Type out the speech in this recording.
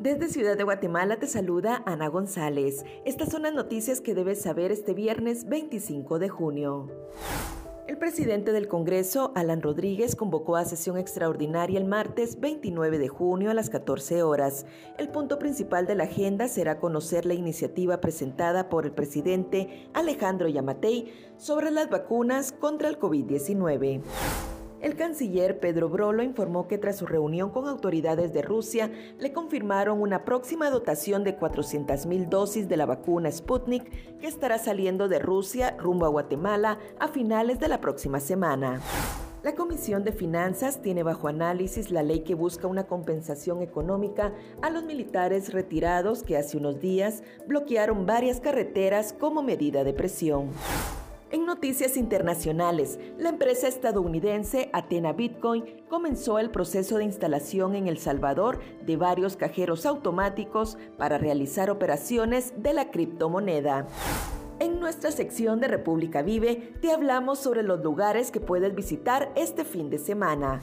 Desde Ciudad de Guatemala te saluda Ana González. Estas son las noticias que debes saber este viernes 25 de junio. El presidente del Congreso, Alan Rodríguez, convocó a sesión extraordinaria el martes 29 de junio a las 14 horas. El punto principal de la agenda será conocer la iniciativa presentada por el presidente Alejandro Yamatei sobre las vacunas contra el COVID-19. El canciller Pedro Brolo informó que tras su reunión con autoridades de Rusia le confirmaron una próxima dotación de 400.000 dosis de la vacuna Sputnik que estará saliendo de Rusia rumbo a Guatemala a finales de la próxima semana. La Comisión de Finanzas tiene bajo análisis la ley que busca una compensación económica a los militares retirados que hace unos días bloquearon varias carreteras como medida de presión. En noticias internacionales, la empresa estadounidense Atena Bitcoin comenzó el proceso de instalación en El Salvador de varios cajeros automáticos para realizar operaciones de la criptomoneda. En nuestra sección de República Vive te hablamos sobre los lugares que puedes visitar este fin de semana.